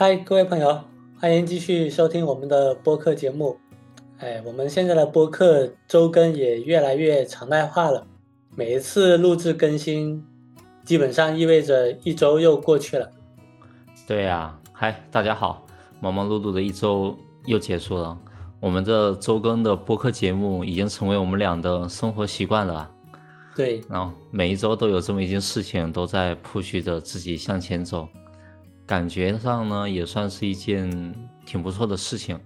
嗨，各位朋友，欢迎继续收听我们的播客节目。哎，我们现在的播客周更也越来越常态化了，每一次录制更新，基本上意味着一周又过去了。对呀，嗨，大家好，忙忙碌碌的一周又结束了，我们这周更的播客节目已经成为我们俩的生活习惯了。对，然后每一周都有这么一件事情，都在 push 着自己向前走，感觉上呢也算是一件挺不错的事情。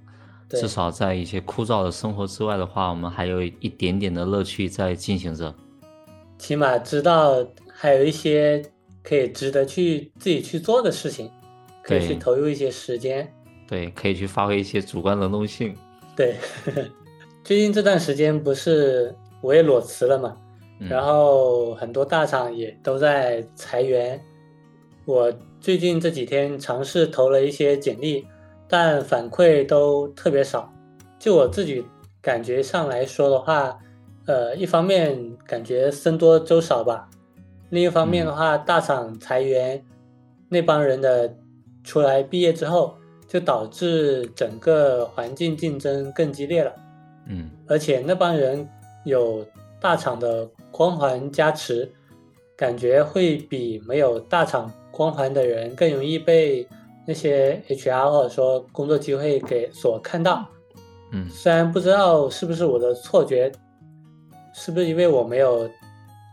至少在一些枯燥的生活之外的话，我们还有一点点的乐趣在进行着。起码知道还有一些可以值得去自己去做的事情，可以去投入一些时间。对，可以去发挥一些主观能动性。对，最近这段时间不是我也裸辞了嘛？然后很多大厂也都在裁员，我最近这几天尝试投了一些简历，但反馈都特别少。就我自己感觉上来说的话，呃，一方面感觉僧多粥少吧，另一方面的话，大厂裁员，那帮人的出来毕业之后，就导致整个环境竞争更激烈了。嗯，而且那帮人有大厂的。光环加持，感觉会比没有大厂光环的人更容易被那些 HR 或者说工作机会给所看到。嗯，虽然不知道是不是我的错觉，是不是因为我没有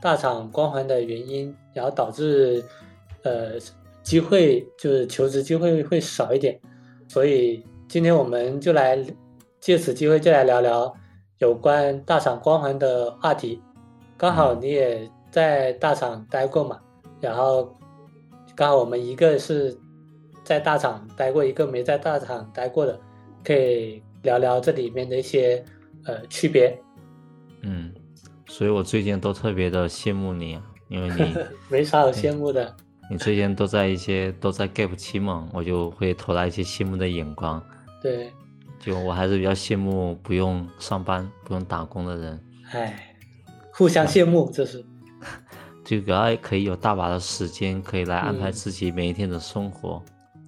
大厂光环的原因，然后导致呃机会就是求职机会会少一点。所以今天我们就来借此机会就来聊聊有关大厂光环的话题。刚好你也在大厂待过嘛，然后刚好我们一个是在大厂待过，一个没在大厂待过的，可以聊聊这里面的一些呃区别。嗯，所以我最近都特别的羡慕你，因为你 没啥好羡慕的。你最近都在一些都在 gap 期嘛，我就会投来一些羡慕的眼光。对，就我还是比较羡慕不用上班、不用打工的人。哎。互相羡慕，这是，就主要可以有大把的时间，可以来安排自己每一天的生活。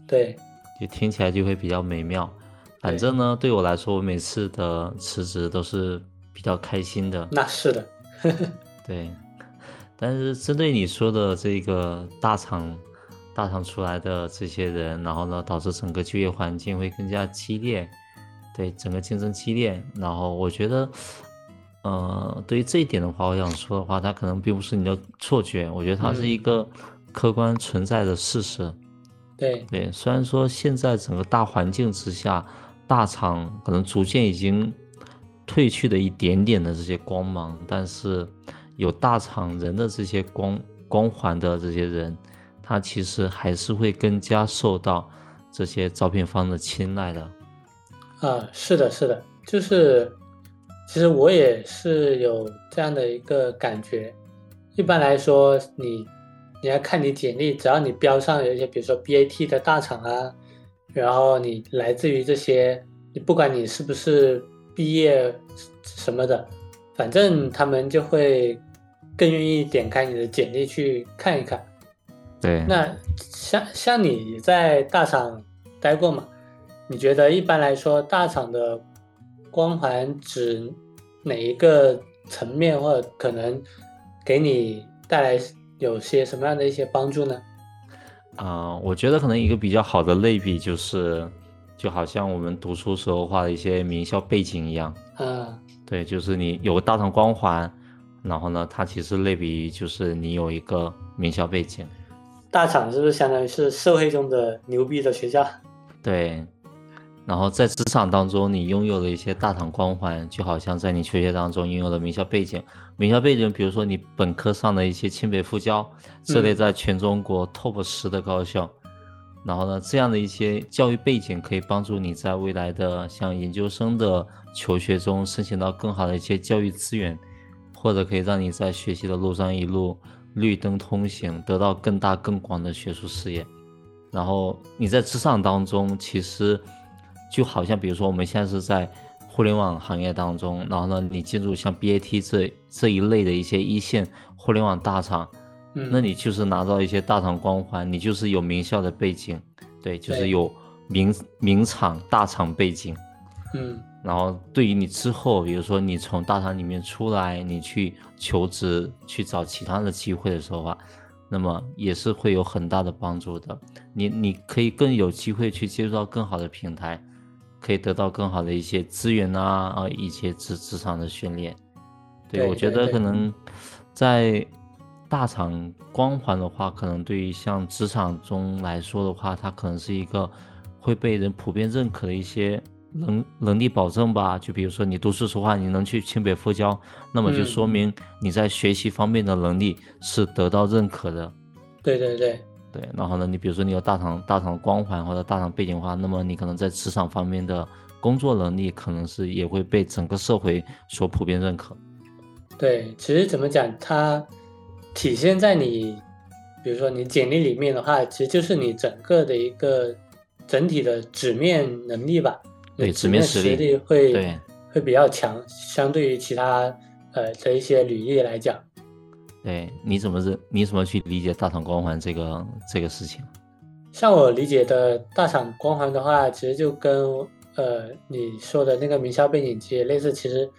对，就听起来就会比较美妙。反正呢，对我来说，我每次的辞职都是比较开心的。那是的，对。但是针对你说的这个大厂，大厂出来的这些人，然后呢，导致整个就业环境会更加激烈，对整个竞争激烈。然后我觉得。呃，对于这一点的话，我想说的话，它可能并不是你的错觉，我觉得它是一个客观存在的事实。对对，虽然说现在整个大环境之下，大厂可能逐渐已经褪去了一点点的这些光芒，但是有大厂人的这些光光环的这些人，他其实还是会更加受到这些招聘方的青睐的。啊，是的，是的，就是。其实我也是有这样的一个感觉。一般来说，你你要看你简历，只要你标上有一些，比如说 BAT 的大厂啊，然后你来自于这些，你不管你是不是毕业什么的，反正他们就会更愿意点开你的简历去看一看。对。那像像你在大厂待过嘛？你觉得一般来说，大厂的光环指？哪一个层面或者可能给你带来有些什么样的一些帮助呢？啊，我觉得可能一个比较好的类比就是，就好像我们读书时候画的一些名校背景一样。啊，对，就是你有个大厂光环，然后呢，它其实类比于就是你有一个名校背景。大厂是不是相当于是社会中的牛逼的学校？对。然后在职场当中，你拥有了一些大厂光环，就好像在你求学当中拥有了名校背景。名校背景，比如说你本科上的一些清北复交，这类在全中国 top 十的高校。然后呢，这样的一些教育背景可以帮助你在未来的像研究生的求学中申请到更好的一些教育资源，或者可以让你在学习的路上一路绿灯通行，得到更大更广的学术视野。然后你在职场当中，其实。就好像，比如说我们现在是在互联网行业当中，然后呢，你进入像 BAT 这这一类的一些一线互联网大厂，嗯，那你就是拿到一些大厂光环，你就是有名校的背景，对，就是有名名厂大厂背景，嗯。然后对于你之后，比如说你从大厂里面出来，你去求职去找其他的机会的时候啊，那么也是会有很大的帮助的。你你可以更有机会去接触到更好的平台，可以得到更好的一些资源啊啊一些职职场的训练。对对我觉得可能在大厂光环的话，可能对于像职场中来说的话，它可能是一个会被人普遍认可的一些能能力保证吧。就比如说你读书说话，你能去清北复交，那么就嗯说明你在学习方面的能力是得到认可的。对对对，对，然后呢，你比如说你有大厂大厂光环或者大厂背景的话，那么你可能在职场方面的工作能力可能是也会被整个社会所普遍认可。对，其实怎么讲，它体现在你，比如说你简历里面的话，其实就是你整个的一个整体的纸面能力吧。对纸面实力力会对会比较强，相对于其他呃的一些履历来讲。对，你怎么是？你怎么去理解大厂光环这个这个事情？像我理解的大厂光环的话，其实就跟呃你说的那个名校背景其实类似，其实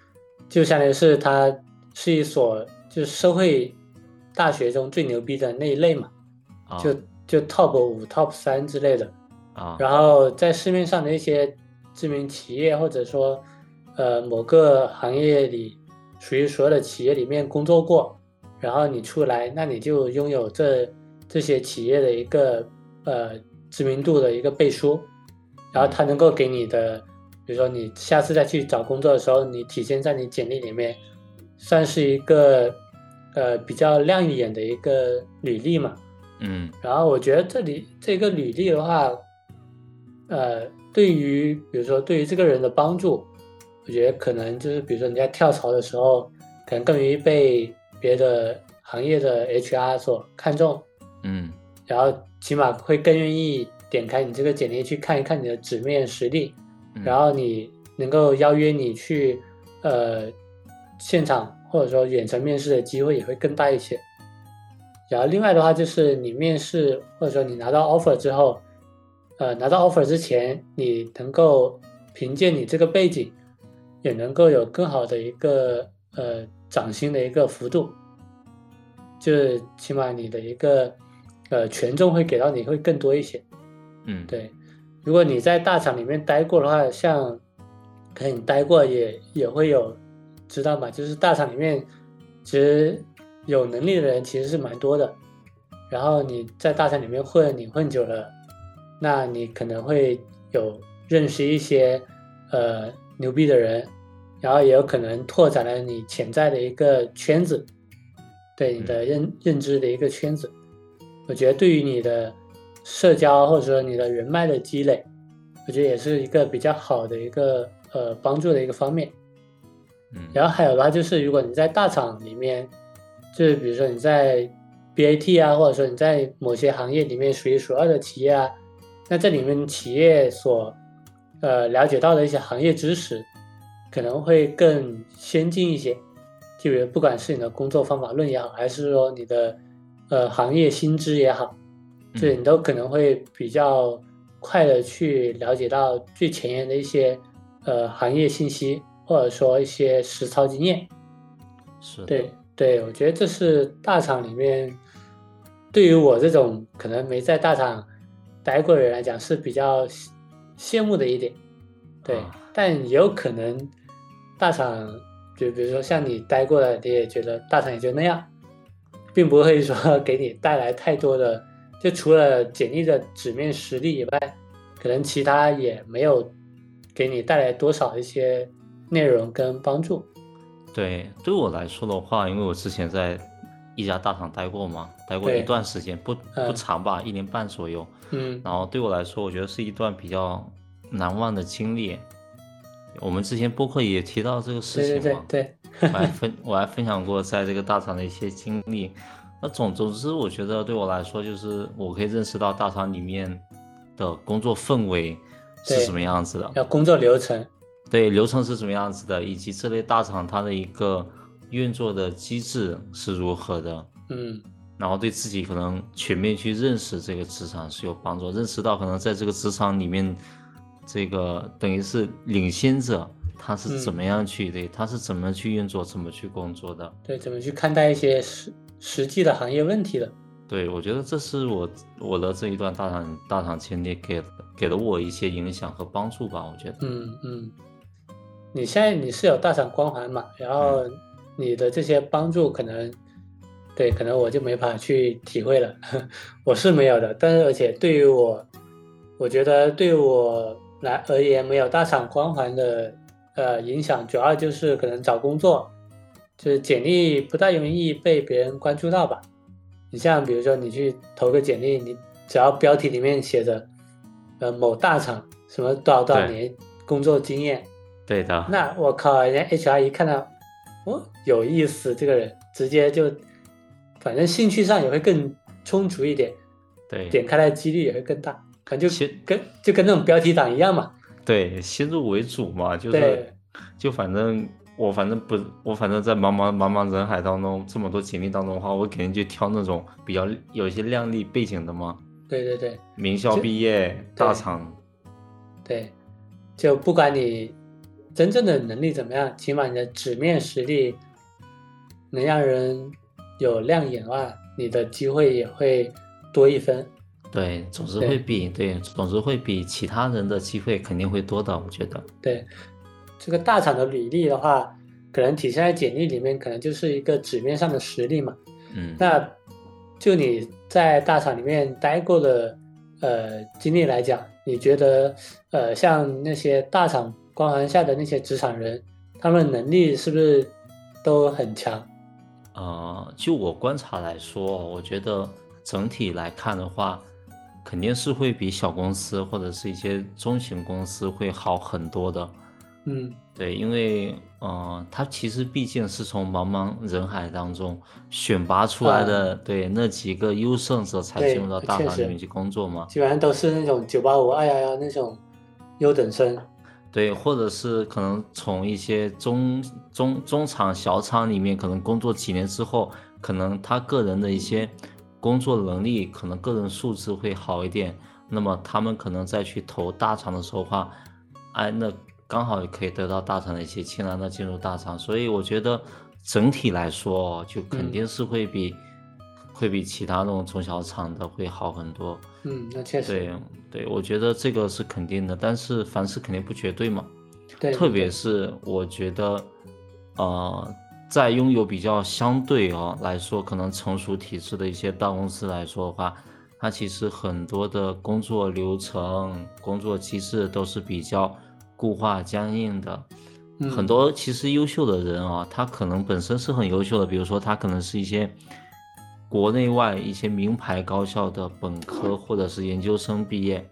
就相当于是它是一所就是社会大学中最牛逼的那一类嘛，啊就就 top 五、top 三之类的。啊然后在市面上的一些知名企业，或者说呃某个行业里属于所有的企业里面工作过，然后你出来，那你就拥有这这些企业的一个呃知名度的一个背书，然后它能够给你的，比如说你下次再去找工作的时候，你体现在你简历里面，算是一个呃比较亮眼的一个履历嘛。嗯然后我觉得这里这个履历的话，呃，对于比如说对于这个人的帮助，我觉得可能就是比如说你在跳槽的时候，可能更容易被别的行业的 HR 所看重，嗯然后起码会更愿意点开你这个简历去看一看你的纸面实力，嗯然后你能够邀约你去呃现场或者说远程面试的机会也会更大一些。然后另外的话就是你面试或者说你拿到 offer 之后，呃拿到 offer 之前，你能够凭借你这个背景，也能够有更好的一个呃涨薪的一个幅度，就是起码你的一个呃权重会给到你会更多一些。嗯，对，如果你在大厂里面待过的话，像可能你待过也也会有知道嘛，就是大厂里面其实有能力的人其实是蛮多的，然后你在大厂里面混，你混久了，那你可能会有认识一些呃牛逼的人，然后也有可能拓展了你潜在的一个圈子，对你的认认知的一个圈子。我觉得对于你的社交或者说你的人脉的积累，我觉得也是一个比较好的一个呃帮助的一个方面。嗯，然后还有的话就是，如果你在大厂里面，就是比如说你在 BAT 啊，或者说你在某些行业里面数一数二的企业啊，那这里面企业所呃了解到的一些行业知识，可能会更先进一些。就比如不管是你的工作方法论也好，还是说你的呃行业薪资也好，这嗯你都可能会比较快的去了解到最前沿的一些呃行业信息，或者说一些实操经验。是，对对，我觉得这是大厂里面对于我这种可能没在大厂待过的人来讲是比较羡羡慕的一点。对，啊但也有可能大厂就比如说像你待过的，你也觉得大厂也就那样，并不会说给你带来太多的，就除了简历的纸面实力以外，可能其他也没有给你带来多少一些内容跟帮助。对，对我来说的话，因为我之前在一家大厂待过嘛，待过一段时间，不不嗯长吧，一年半左右。嗯然后对我来说，我觉得是一段比较难忘的经历。我们之前播客也提到这个事情嘛，对对，我还分 我还分享过在这个大厂的一些经历。那总总之，我觉得对我来说，就是我可以认识到大厂里面的工作氛围是什么样子的，要工作流程，对流程是什么样子的，以及这类大厂它的一个运作的机制是如何的。嗯然后对自己可能全面去认识这个职场是有帮助，认识到可能在这个职场里面，这个等于是领先者他是怎么样去的，他是怎么去运作，怎么去工作的，对，怎么去看待一些实实际的行业问题的。对，我觉得这是我我的这一段大厂大厂经历给给了我一些影响和帮助吧，我觉得。嗯嗯，你现在你是有大厂光环嘛？然后你的这些帮助可能，对，可能我就没法去体会了。我是没有的，但是而且对于我，我觉得对于我来而言，没有大厂光环的呃影响，主要就是可能找工作，就是简历不太容易被别人关注到吧。你像比如说，你去投个简历，你只要标题里面写着，呃，某大厂什么多少多少年工作经验，对的。那我靠，人家 HR 一看到，哦，有意思，这个人直接就，反正兴趣上也会更充足一点，对，点开的几率也会更大，可能就跟就跟那种标题党一样嘛。对，先入为主嘛，就是，就反正。我反正不，我反正在茫茫茫茫人海当中，这么多简历当中的话，我肯定就挑那种比较有一些靓丽背景的嘛。对对对，名校毕业，大厂。对，就不管你真正的能力怎么样，起码你的纸面实力能让人有亮眼的话，你的机会也会多一分。对，总是会比对，总是会比其他人的机会肯定会多的，我觉得。对。这个大厂的履历的话，可能体现在简历里面，可能就是一个纸面上的实力嘛。嗯，那就你在大厂里面待过的呃经历来讲，你觉得呃像那些大厂光环下的那些职场人，他们能力是不是都很强？呃，就我观察来说，我觉得整体来看的话，肯定是会比小公司或者是一些中型公司会好很多的。嗯，对，因为，嗯，他其实毕竟是从茫茫人海当中选拔出来的，对那几个优胜者才进入到大厂里面去工作嘛。基本上都是那种九八五、二幺幺那种优等生。对，或者是可能从一些中中中厂、小厂里面，可能工作几年之后，可能他个人的一些工作能力，可能个人素质会好一点，那么他们可能再去投大厂的时候话，哎，那。刚好也可以得到大厂的一些青睐，那进入大厂，所以我觉得整体来说，就肯定是会比会比其他那种中小厂的会好很多。嗯，那确实。对对，我觉得这个是肯定的，但是凡事肯定不绝对嘛。对。特别是我觉得，呃，在拥有比较相对哦来说可能成熟体制的一些大公司来说的话，它其实很多的工作流程、工作机制都是比较。固化僵硬的很多，其实优秀的人啊，他可能本身是很优秀的。比如说，他可能是一些国内外一些名牌高校的本科或者是研究生毕业，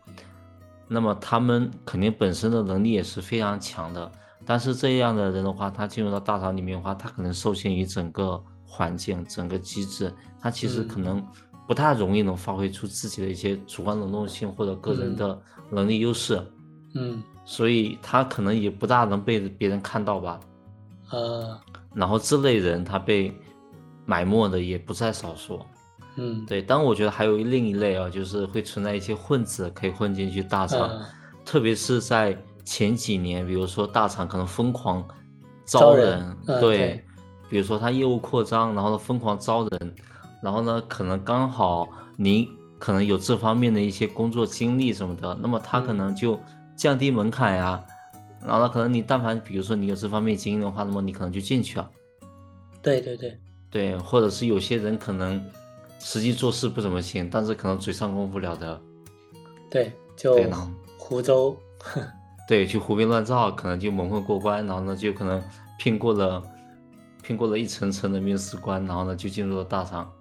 那么他们肯定本身的能力也是非常强的。但是这样的人的话，他进入到大厂里面的话，他可能受限于整个环境、整个机制，他其实可能不太容易能发挥出自己的一些主观能动性或者个人的能力优势。嗯。所以他可能也不大能被别人看到吧，呃，然后这类人他被埋没的也不在少数，嗯，对。但我觉得还有另一类啊，就是会存在一些混子可以混进去大厂，特别是在前几年，比如说大厂可能疯狂招人，对，比如说他业务扩张，然后呢疯狂招人，然后呢可能刚好你可能有这方面的一些工作经历什么的，那么他可能就。降低门槛呀，然后可能你但凡比如说你有这方面经验的话，那么你可能就进去了。对对对对，或者是有些人可能实际做事不怎么行，但是可能嘴上功夫了得。对，就湖州。对，去胡编乱造，可能就蒙混过关，然后呢就可能骗过了骗过了一层层的面试官，然后呢就进入了大厂。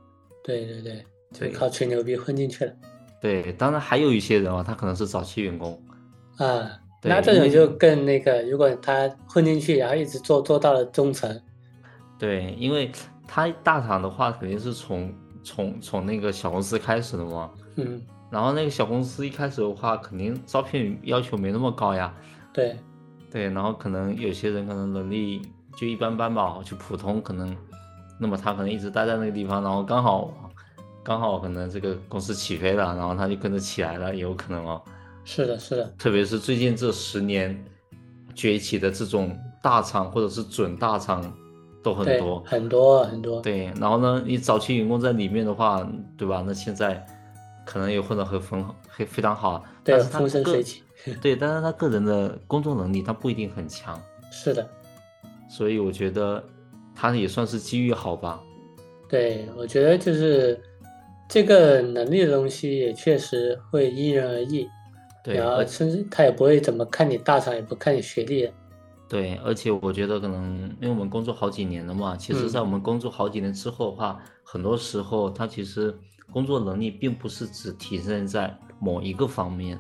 对对对，就靠吹牛逼混进去了。对，当然还有一些人啊，他可能是早期员工。啊，那这种就更那个，如果他混进去，然后一直做做到了中层，对，因为他大厂的话肯定是从从从那个小公司开始的嘛，嗯，然后那个小公司一开始的话，肯定招聘要求没那么高呀，对，对，然后可能有些人可能能力就一般般吧，就普通，可能，那么他可能一直待在那个地方，然后刚好刚好可能这个公司起飞了，然后他就跟着起来了，也有可能哦。是的，是的，特别是最近这十年崛起的这种大厂或者是准大厂都很多。很多很多，对，然后呢，你早期员工在里面的话，对吧？那现在可能也混得很很很非常好，对但是他风生水起，对，但是他个人的工作能力他不一定很强，是的，所以我觉得他也算是机遇好吧。对，我觉得就是这个能力的东西也确实会因人而异，对，然后甚至他也不会怎么看你大厂，也不看你学历，对，而且我觉得可能因为我们工作好几年了嘛，其实，嗯。在我们工作好几年之后的话，很多时候他其实工作能力并不是只体现在某一个方面，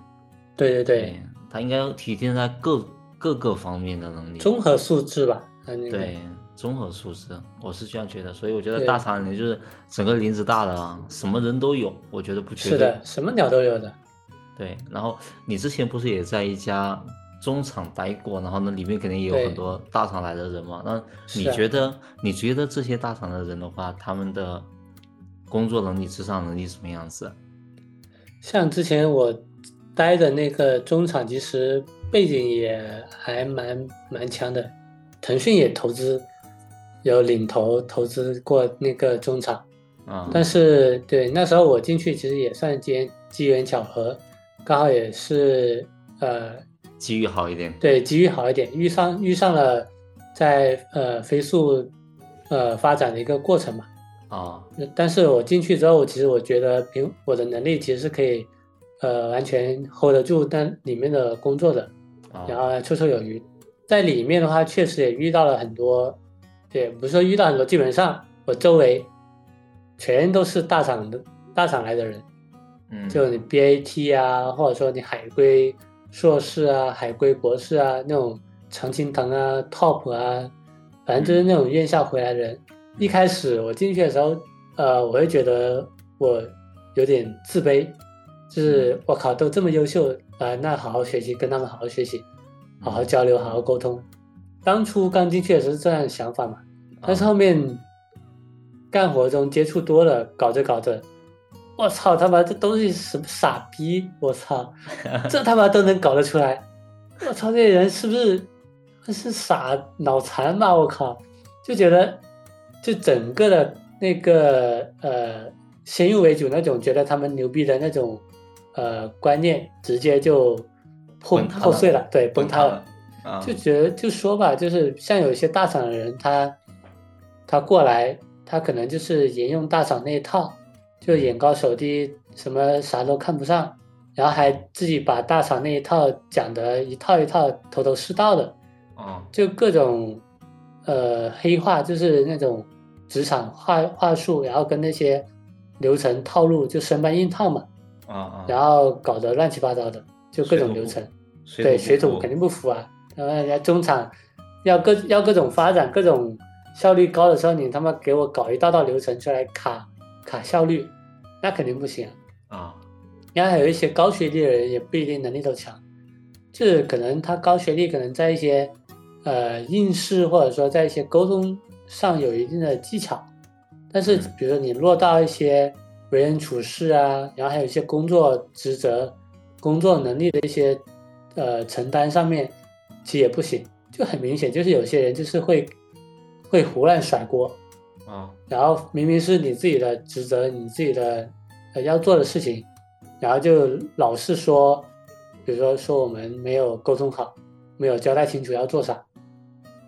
对对对，他应该体现在各各个方面的能力。综合素质吧，对综合素质，我是这样觉得，所以我觉得大厂里就是整个林子大的啊，什么人都有，我觉得不缺。是的，什么鸟都有的，对，然后你之前不是也在一家中厂待过，然后呢，里面肯定也有很多大厂来的人嘛。那你觉得，你觉得这些大厂的人的话，他们的工作能力、职场能力什么样子？像之前我待的那个中厂，其实背景也还蛮蛮强的，腾讯也投资，有领投投资过那个中厂，啊、但是对那时候我进去其实也算机机缘巧合，刚好也是呃机遇好一点。对机遇好一点，遇上遇上了在呃飞速呃发展的一个过程嘛。啊，但是我进去之后，其实我觉得凭我的能力其实是可以，呃，完全 hold 得住那里面的工作的，啊然后绰绰有余。在里面的话，确实也遇到了很多，也不是说遇到很多，基本上我周围全都是大厂的大厂来的人，嗯，就你 BAT 啊，或者说你海归硕士啊、海归博士啊那种常青藤啊、Top 啊，反正就是那种院校回来的人。一开始我进去的时候，呃，我会觉得我有点自卑，就是我靠，都这么优秀啊、呃那好好学习，跟他们好好学习，好好交流，好好沟通。当初刚进去的时候是这样的想法嘛，但是后面干活中接触多了，搞着搞着，我操他妈这东西什么傻逼！我操，这他妈都能搞得出来！我操，这些人是不是是傻脑残吧？我靠，就觉得就整个的那个呃先入为主那种觉得他们牛逼的那种呃观念，直接就破破碎了，对，崩塌了。了。啊，就觉得就说吧，就是像有一些大厂的人，他他过来，他可能就是沿用大厂那一套，就眼高手低，什么啥都看不上，然后还自己把大厂那一套讲的一套一套头头是道的，啊就各种呃黑话，就是那种职场话话术，然后跟那些流程套路就生搬硬套嘛，啊啊，然后搞得乱七八糟的，就各种流程。对，水土土肯定不服啊。然后人家中厂要各要各种发展，各种效率高的时候，你他妈给我搞一道道流程出来卡卡效率，那肯定不行啊。啊然后还有一些高学历的人也不一定能力都强，就是可能他高学历，可能在一些呃应试或者说在一些沟通上有一定的技巧，但是嗯。比如说你落到一些为人处事啊，然后还有一些工作职责、工作能力的一些呃承担上面，其实也不行，就很明显就是有些人就是会会胡乱甩锅，啊。然后明明是你自己的职责，你自己的呃要做的事情，然后就老是说，比如说说我们没有沟通好，没有交代清楚要做啥，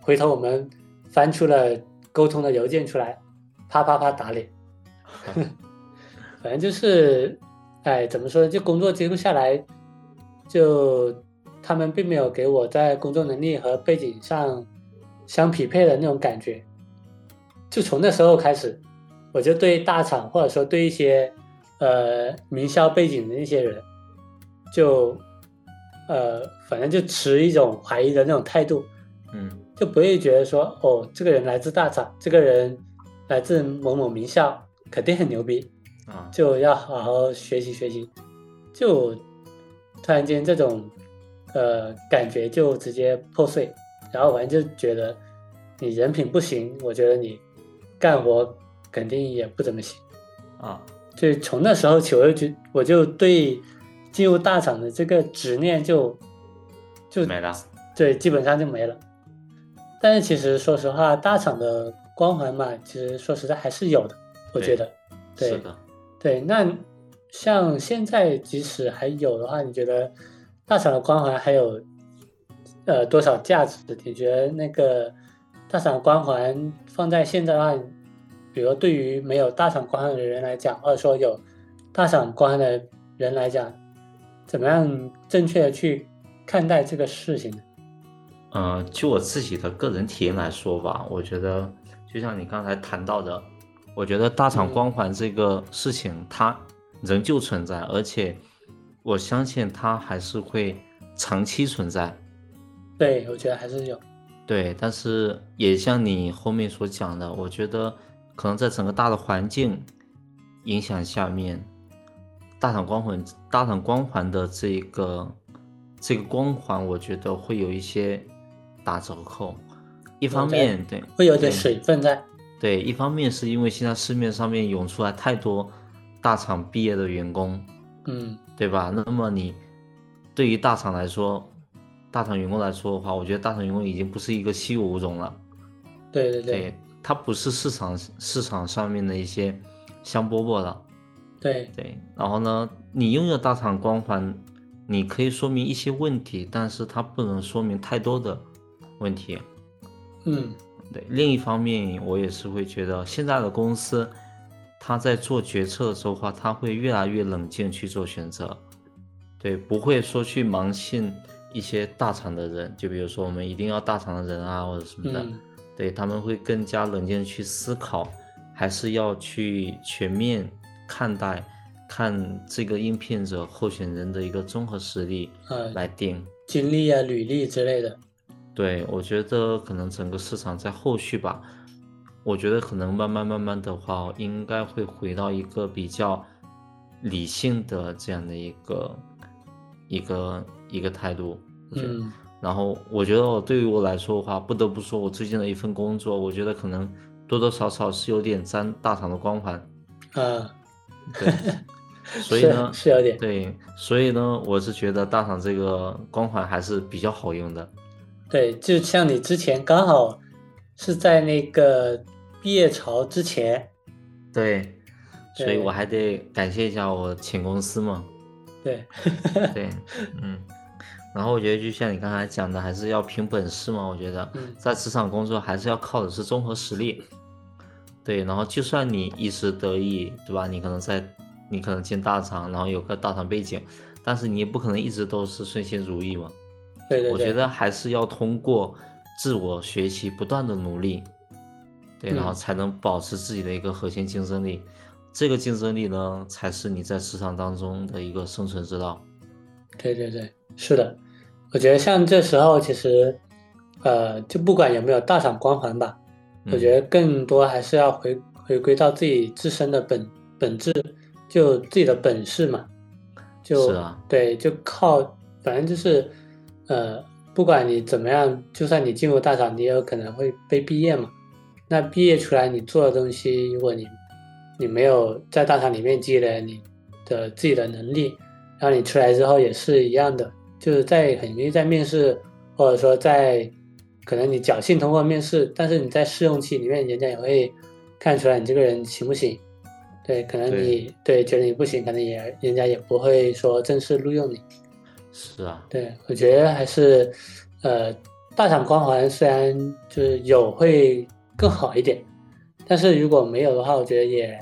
回头我们翻出了沟通的邮件出来，啪啪啪打脸，反正就是，哎，怎么说呢？就工作接触下来，就他们并没有给我在工作能力和背景上相匹配的那种感觉。就从那时候开始，我就对大厂或者说对一些呃名校背景的那些人，就呃反正就持一种怀疑的那种态度，嗯就不会觉得说哦这个人来自大厂，这个人来自某某名校，肯定很牛逼，啊就要好好学习学习。就突然间这种呃感觉就直接破碎，然后反正就觉得你人品不行，我觉得你干活肯定也不怎么行。啊，就从那时候起，我就觉我就对进入大厂的这个执念就就没了。对，基本上就没了。但是其实说实话，大厂的光环嘛，其实说实在还是有的，我觉得。对是的，对，那像现在即使还有的话，你觉得大厂的光环还有呃多少价值？你觉得那个大厂光环放在现在的话，比如对于没有大厂光环的人来讲，或者说有大厂光环的人来讲，怎么样正确的去看待这个事情呢？嗯，就我自己的个人体验来说吧，我觉得就像你刚才谈到的，我觉得大厂光环这个事情它仍旧存在，而且我相信它还是会长期存在。对，我觉得还是有。对，但是也像你后面所讲的，我觉得可能在整个大的环境影响下面，大厂光环、大厂光环的这个这个光环，我觉得会有一些打折扣。一方面，对，会有点水分在。对，一方面是因为现在市面上面涌出来太多大厂毕业的员工，嗯，对吧？那么你对于大厂来说，大厂员工来说的话，我觉得大厂员工已经不是一个稀有物种了。对对对，对，它不是市场市场上面的一些香饽饽了。对对，然后呢，你拥有大厂光环，你可以说明一些问题，但是它不能说明太多的问题。嗯，对，另一方面，我也是会觉得现在的公司，他在做决策的时候话，他会越来越冷静去做选择，对，不会说去盲信一些大厂的人，就比如说我们一定要大厂的人啊或者什么的，嗯对他们会更加冷静去思考，还是要去全面看待，看这个应聘者候选人的一个综合实力呃，来定。经历啊、履历之类的。对，我觉得可能整个市场在后续吧，我觉得可能慢慢慢慢的话，应该会回到一个比较理性的这样的一个一个一个态度。我觉得嗯然后我觉得我对于我来说的话，不得不说我最近的一份工作，我觉得可能多多少少是有点沾大厂的光环。啊，对，所以是呢，是有点。对，所以呢，我是觉得大厂这个光环还是比较好用的。对，就像你之前刚好是在那个毕业潮之前，对，所以我还得感谢一下我前公司嘛。对，对，嗯，然后我觉得就像你刚才讲的，还是要凭本事嘛。我觉得嗯在职场工作还是要靠的是综合实力。对，然后就算你一时得意，对吧？你可能在你可能进大厂，然后有个大厂背景，但是你也不可能一直都是顺心如意嘛。对对对，我觉得还是要通过自我学习，不断的努力，对，然后嗯。才能保持自己的一个核心竞争力。这个竞争力呢，才是你在市场当中的一个生存之道。对对对，是的，我觉得像这时候其实，呃，就不管有没有大厂光环吧，我觉得，得更多还是要回回归到自己自身的本本质，就自己的本事嘛，就是啊。对，就靠，反正就是，呃，不管你怎么样，就算你进入大厂，你也有可能会被毕业嘛。那毕业出来你做的东西，如果你你没有在大厂里面积累你的自己的能力，然后你出来之后也是一样的，就是在很容易在面试或者说在可能你侥幸通过面试，但是你在试用期里面，人家也会看出来你这个人行不行。对，可能你对觉得你不行，可能也人家也不会说正式录用你。是啊，对，我觉得还是，呃，大厂光环虽然就是有会更好一点，但是如果没有的话，我觉得也，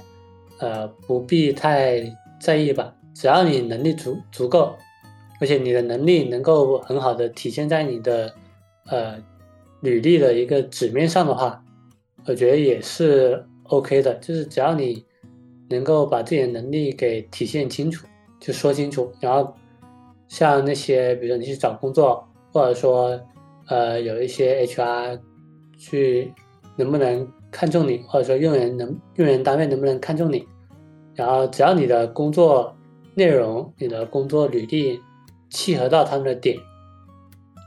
呃，不必太在意吧。只要你能力足足够，而且你的能力能够很好的体现在你的，呃，履历的一个纸面上的话，我觉得也是 OK 的。就是只要你能够把自己的能力给体现清楚，就说清楚，然后像那些，比如说你去找工作，或者说，呃，有一些 HR 去能不能看中你，或者说用人能用人单位能不能看中你，然后只要你的工作内容、你的工作履历契合到他们的点，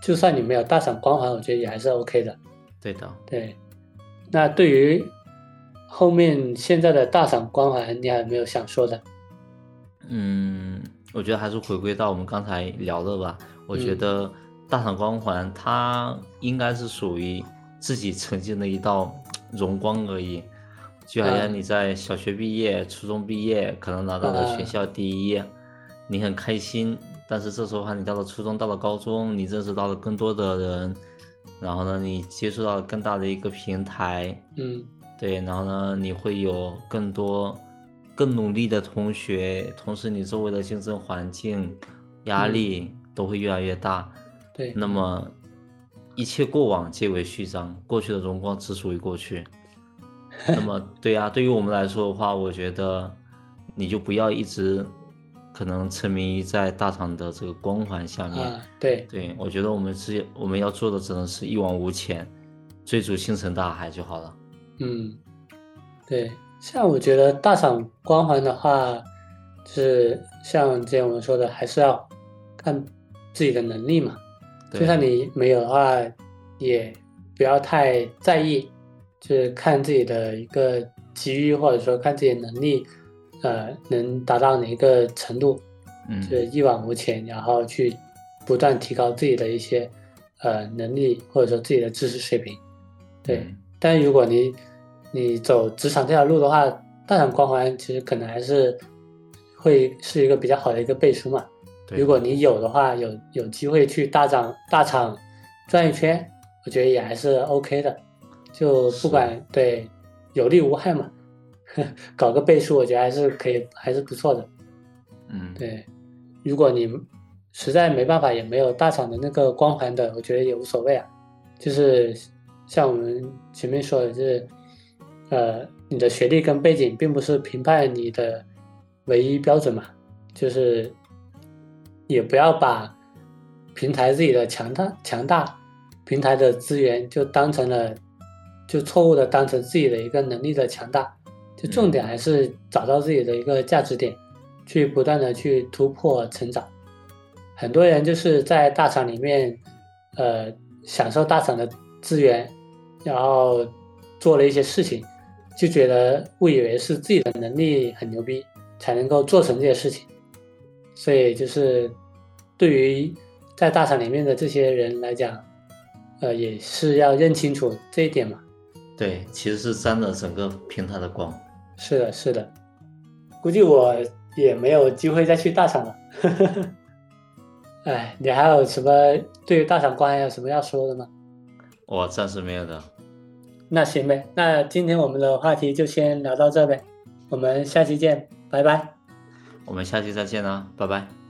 就算你没有大赏光环，我觉得也还是 OK 的。对的，对，那对于后面现在的大赏光环，你还有没有想说的？嗯，我觉得还是回归到我们刚才聊的吧。我觉嗯。得大厂光环它应该是属于自己曾经的一道荣光而已，就好像嗯。你在小学毕业、初中毕业，可能拿到了学嗯校第一，你很开心。但是这时候的话，你到了初中，到了高中，你认识到了更多的人，然后呢，你接触到了更大的一个平台，嗯。对，然后呢，你会有更多更努力的同学，同时你周围的竞争环境压嗯力都会越来越大。对，那么，一切过往皆为序章，过去的荣光只属于过去。那么，对呀、对于我们来说的话，我觉得你就不要一直可能沉迷于在大厂的这个光环下面。啊，对，对，我觉得我们是我们要做的只能是一往无前，追逐星辰大海就好了。嗯，对，像我觉得大厂光环的话，就是像之前我们说的，还是要看自己的能力嘛。就对算你没有的话，也不要太在意，就是看自己的一个机遇，或者说看自己的能力，呃，能达到哪一个程度，嗯，就是一往无前，然后去不断提高自己的一些呃能力，或者说自己的知识水平。对，嗯但如果你你走职场这条路的话，大厂光环其实可能还是会是一个比较好的一个背书嘛。如果你有的话，有有机会去大厂大厂转一圈，我觉得也还是 OK 的。就不管对有利无害嘛，搞个背书，我觉得还是可以，还是不错的。嗯，对，如果你实在没办法，也没有大厂的那个光环的，我觉得也无所谓啊。就是像我们前面说的，就是呃，你的学历跟背景并不是评判你的唯一标准嘛，就是也不要把平台自己的强大强大平台的资源就当成了就错误的当成自己的一个能力的强大，就重点还是找到自己的一个价值点，去不断的去突破成长。很多人就是在大厂里面，呃，享受大厂的资源，然后做了一些事情，就觉得误以为是自己的能力很牛逼，才能够做成这些事情。所以就是对于在大厂里面的这些人来讲，呃，也是要认清楚这一点嘛。对，其实是沾了整个平台的光。是的，是的，估计我也没有机会再去大厂了。哎，你还有什么对于大厂观还有什么要说的吗？我暂时没有的。那行呗，那今天我们的话题就先聊到这呗，我们下期见，拜拜。我们下期再见啦，拜拜。